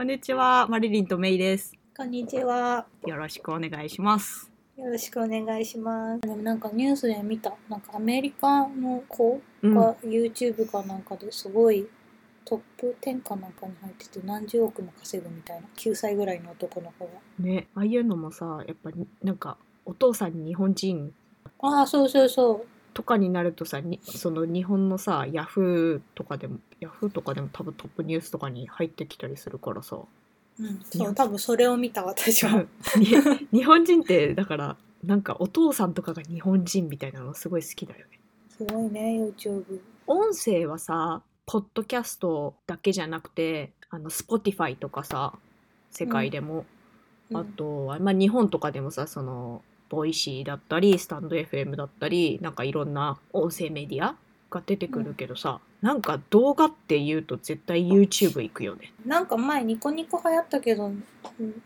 こんにちは、マリリンとメイです。こんにちは。よろしくお願いします。よろしくお願いします。でもなんかニュースで見た。なんかアメリカの子うん、が YouTube かなんかですごいトップ10かなんかに入ってて何十億も稼ぐみたいな。9歳ぐらいの男の子が。ね、ああいうのもさ、やっぱりなんかお父さんに日本人ああ、そうそうそう。とかになるとさ、にその日本のさ、ヤフーとかでも、ヤフーとかでも多分トップニュースとかに入ってきたりするからさ。うん。そう、多分それを見た私は。に 日本人ってだからなんかお父さんとかが日本人みたいなのすごい好きだよね。すごいね、YouTube。音声はさポッドキャストだけじゃなくてあの Spotify とかさ世界でも、うんあとは、まあ、日本とかでもさそのボイシーだったりスタンド FM だったりなんかいろんな音声メディアが出てくるけどさ、なんか動画って言うと絶対 YouTube 行くよね。なんか前ニコニコ流行ったけど、うん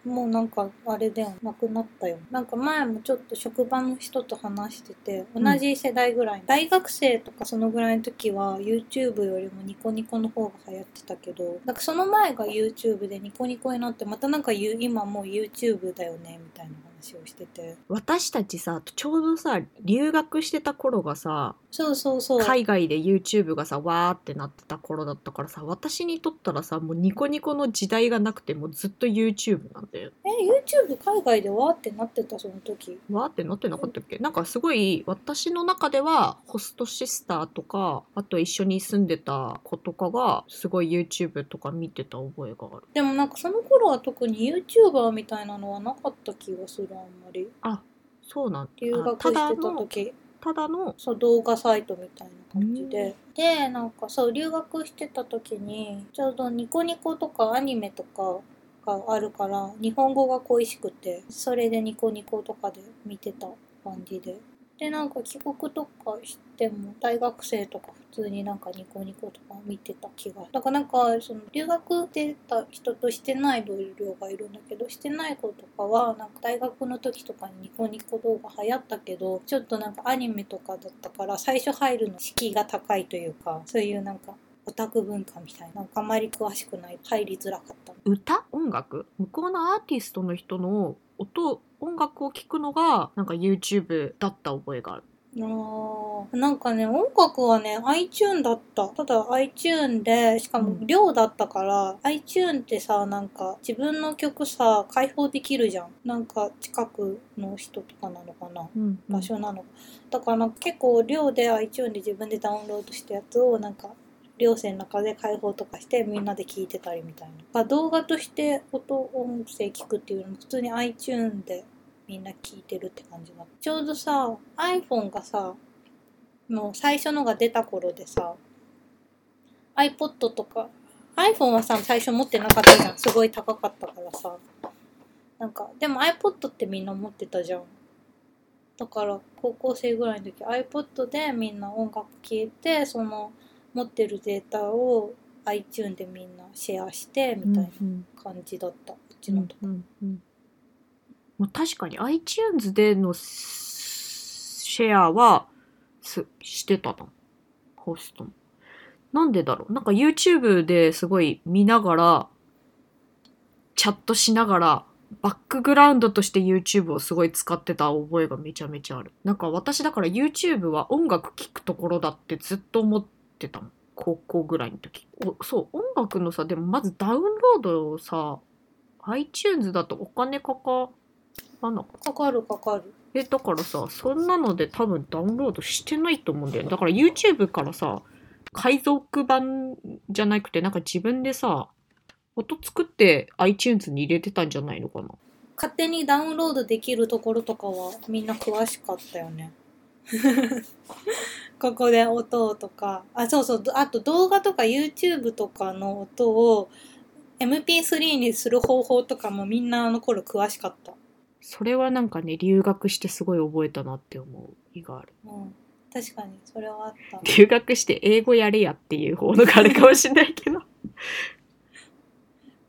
もうなんかあれだよ、なくなったよ。なんか前もちょっと職場の人と話してて、同じ世代ぐらい、大学生とかそのぐらいの時は YouTube よりもニコニコの方が流行ってたけど、なんかその前が YouTube でニコニコになって、またなんかゆ今もう YouTube だよね、みたいな話をしてて。私たちさちょうどさ留学してた頃がさそうそうそう。海外で YouTube がさわーってなってた頃だったからさ私にとったらさもうニコニコの時代がなくてもうずっと YouTube なんだよ。え、YouTube 海外でわーってなってた、その時？わーってなってなかったっけ？なんかすごい私の中ではホストシスターとかあと一緒に住んでた子とかがすごい YouTube とか見てた覚えがある。でもなんかその頃は特に YouTuber みたいなのはなかった気がする、あんまり。そうなん留学してたの時ただのそう動画サイトみたいな感じで、でなんかそう留学してた時にちょうどニコニコとかアニメとかがあるから日本語が恋しくてそれでニコニコとかで見てた感じででなんか帰国とかしても大学生とか普通になんかニコニコとか見てた気がだからなんかその留学してた人としてない同僚がいるんだけどしてない子とかはなんか大学の時とかにニコニコ動画流行ったけどちょっとなんかアニメとかだったから最初入るの敷居が高いというかそういうなんかオタク文化みたいな。あまり詳しくない。入りづらかった。歌？音楽？向こうのアーティストの人の音音楽を聴くのがなんか YouTube だった覚えがある。あー。なんかね音楽はね iTune だった。ただ iTune でしかもうん。量だったから、iTune ってさなんか自分の曲さ開放できるじゃん。なんか近くの人とかなのかな？うん場所なの、だから結構量で iTune で自分でダウンロードしたやつをなんか寮生の中で開放とかしてみんなで聞いてたりみたいな。ま動画として音音声聞くっていうのも普通に iTune でみんな聞いてるって感じだちょうどさ iPhone がさの最初のが出た頃でさ iPod とか iPhone はさ最初持ってなかったじゃん。すごい高かったからさ。なんかでも iPod ってみんな持ってたじゃん。だから高校生ぐらいの時 iPod でみんな音楽聴いてその持ってるデータを iTune でみんなシェアしてみたいな感じだった、うちのとこ、うんうんまあ、確かに iTunes でのシェアはすしてたな。ホストも。なんでだろう。なんか YouTube ですごい見ながらチャットしながらバックグラウンドとして YouTube をすごい使ってた覚えがめちゃめちゃある。なんか私だから YouTube は音楽聴くところだってずっと思ってたもん高校ぐらいの時。おそう音楽のさでもまずダウンロードをさ iTunes だとお金かかかったかかるかかる。えだからさそんなので多分ダウンロードしてないと思うんだよね。だから YouTube からさ海賊版じゃなくてなんか自分でさ音作って iTunes に入れてたんじゃないのかな？勝手にダウンロードできるところとかはみんな詳しかったよね ここで音とか。あそうそう。あと動画とか YouTube とかの音を MP3 にする方法とかもみんなあの頃詳しかった。それはなんかね留学してすごい覚えたなって思う意がある。うん。確かに。それはあった。留学して英語やれやっていう方のがあるかもしれないけど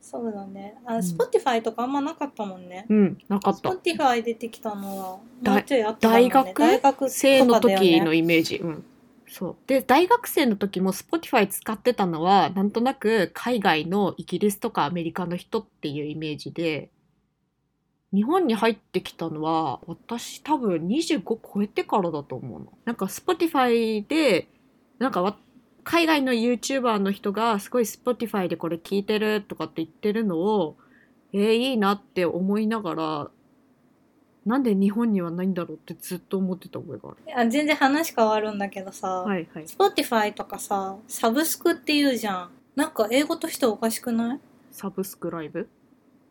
そうだね。あ、うん。Spotify とかあんまなかったもんね。うんなかった。Spotify 出てきたのはもだうちょいあったかも、ね、大学大学生の時のイメージ、うん。そう。で、大学生の時も Spotify 使ってたのは、なんとなく海外のイギリスとかアメリカの人っていうイメージで、日本に入ってきたのは、私多分25超えてからだと思うの。なんか Spotify で、なんかわ海外の YouTuber の人がすごい Spotify でこれ聞いてるとかって言ってるのを、えー、いいなって思いながら、なんで日本にはないんだろうってずっと思ってた覚えがある。あ全然話変わるんだけどさ、はいはい。Spotify とかさ、サブスクって言うじゃん。なんか英語としておかしくない？サブスクライブ？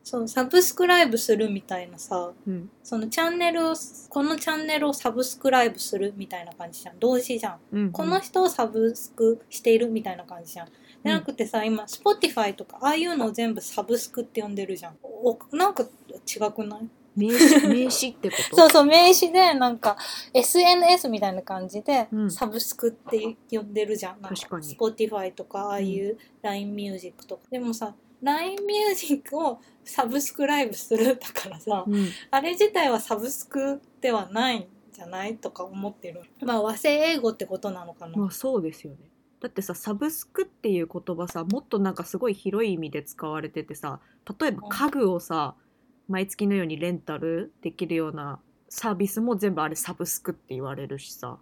そう、サブスクライブするみたいなさ、うん。そのチャンネルを、このチャンネルをサブスクライブするみたいな感じじゃん。動詞じゃん。うん、この人をサブスクしているみたいな感じじゃん。じゃなくてさ、今、Spotify とか、ああいうのを全部サブスクって呼んでるじゃん。おなんか違くない？名詞、名詞ってこと？そうそう、名詞で、なんか、SNS みたいな感じでう、んサブスクって呼んでるじゃん。なん確かに Spotify とか、ああいう LINE Music とか。でもさ、LINE Music をサブスクライブするだからさ、うん。あれ自体はサブスクではないんじゃないとか思ってる。まあ和製英語ってことなのかな。まあそうですよね。だってさ、サブスクっていう言葉さ、もっとなんかすごい広い意味で使われててさ、例えばうん家具をさ、毎月のようにレンタルできるようなサービスも全部あれサブスクって言われるしさ。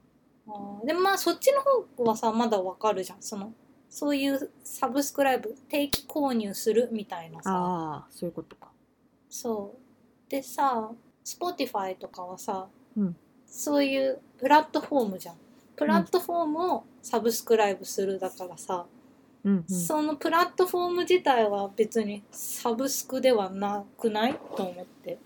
あーでもまあそっちの方はさまだわかるじゃんそのそういうサブスクライブ定期購入するみたいなさ。ああ、そういうことか。そう。でさ Spotify とかはさ、うん。そういうプラットフォームじゃん。プラットフォームをサブスクライブするだからさ、うんうん。そのプラットフォーム自体は別にサブスクではなくないと思って。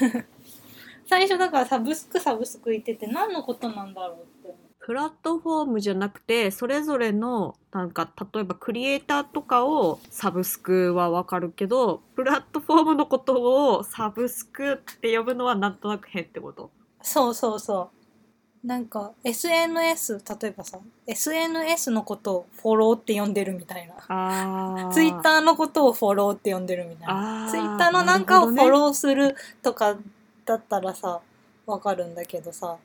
最初だからサブスクサブスク言ってて何のことなんだろうっプラットフォームじゃなくて、それぞれの、なんか、例えばクリエイターとかをサブスクはわかるけど、プラットフォームのことをサブスクって呼ぶのはなんとなく変ってこと？そうそうそう。なんか SNS、例えばさ、SNS のことをフォローって呼んでるみたいな。あツイッターのことをフォローって呼んでるみたいな。ツイッターのなんかをフォローするとかだったらさ、わかるんだけどさ。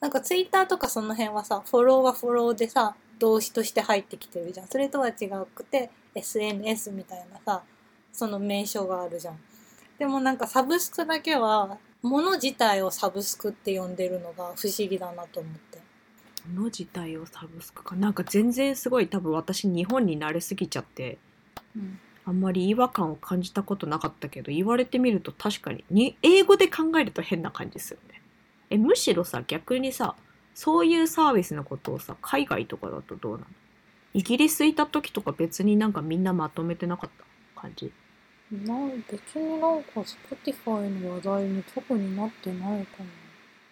なんかツイッターとかその辺はさ、フォローはフォローでさ、動詞として入ってきてるじゃん。それとは違くて、SNS みたいなさ、その名称があるじゃん。でもなんかサブスクだけは、物自体をサブスクって呼んでるのが不思議だなと思って。の自体をサブスクかなんか全然すごい多分私日本に慣れすぎちゃってうん。あんまり違和感を感じたことなかったけど言われてみると確かにに英語で考えると変な感じですよねえむしろさ逆にさそういうサービスのことをさ海外とかだとどうなの？イギリスいた時とか別になんかみんなまとめてなかった？感じ？なん別になんか Spotify の話題に特になってないか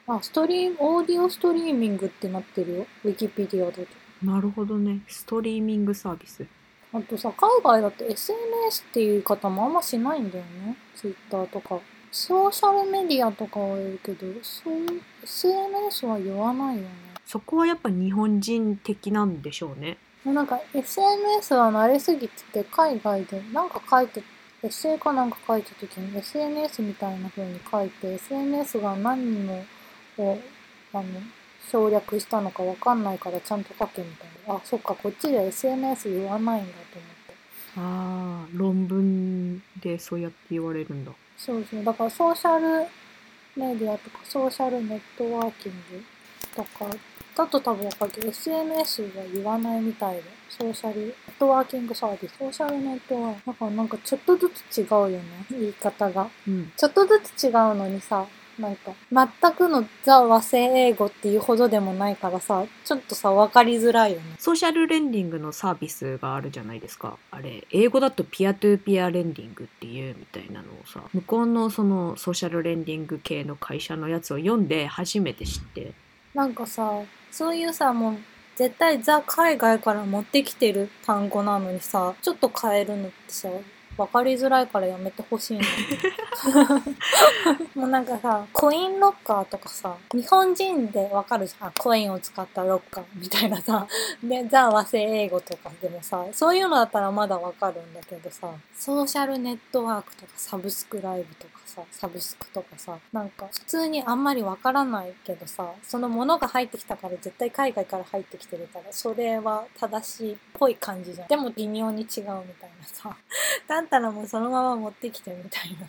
な。あ、ストリーム、オーディオストリーミングってなってるよ。ウィキペディアだと。なるほどねストリーミングサービスあとさ、海外だと SNS っていう言い方もあんましないんだよね。Twitter とか。ソーシャルメディアとかは言うけど、そう SNS は言わないよね。そこはやっぱ日本人的なんでしょうねもうなんか SNS は慣れすぎてて、海外でなんか書いて、エッセイかなんか書いた時に SNS みたいな風に書いて、SNS が何のを、あの、省略したのかわかんないからちゃんと書けみたいな。あ、そっか、こっちで SNS 言わないんだと思って。ああ論文でそうやって言われるんだそうそう。だからソーシャルメディアとかソーシャルネットワーキングとかだと多分わかるけど SNS は言わないみたいで。ソーシャルネットワーキングサービス。ソーシャルネットワーク。だからなんかちょっとずつ違うよね。言い方が。うんちょっとずつ違うのにさ、なんか全くのザ和製英語っていうほどでもないからさ、ちょっとさ、わかりづらいよね。ソーシャルレンディングのサービスがあるじゃないですか。あれ、英語だとピアトゥーピアレンディングっていうみたいなのをさ、向こうのそのソーシャルレンディング系の会社のやつを読んで初めて知って、なんかさ、そういうさ、もう、絶対ザ海外から持ってきてる単語なのにさ、ちょっと変えるのってさ、分かりづらいからやめてほしいんだけどもうなんかさコインロッカーとかさ日本人で分かるじゃん。あコインを使ったロッカーみたいなさ。でザ和製英語とか。でもさそういうのだったらまだ分かるんだけどさソーシャルネットワークとかサブスクライブとかさサブスクとかさなんか普通にあんまり分からないけどさそのものが入ってきたから絶対海外から入ってきてるからそれは正しいっぽい感じじゃん。でも微妙に違うみたいなさったらもうそのまま持ってきてみたいな。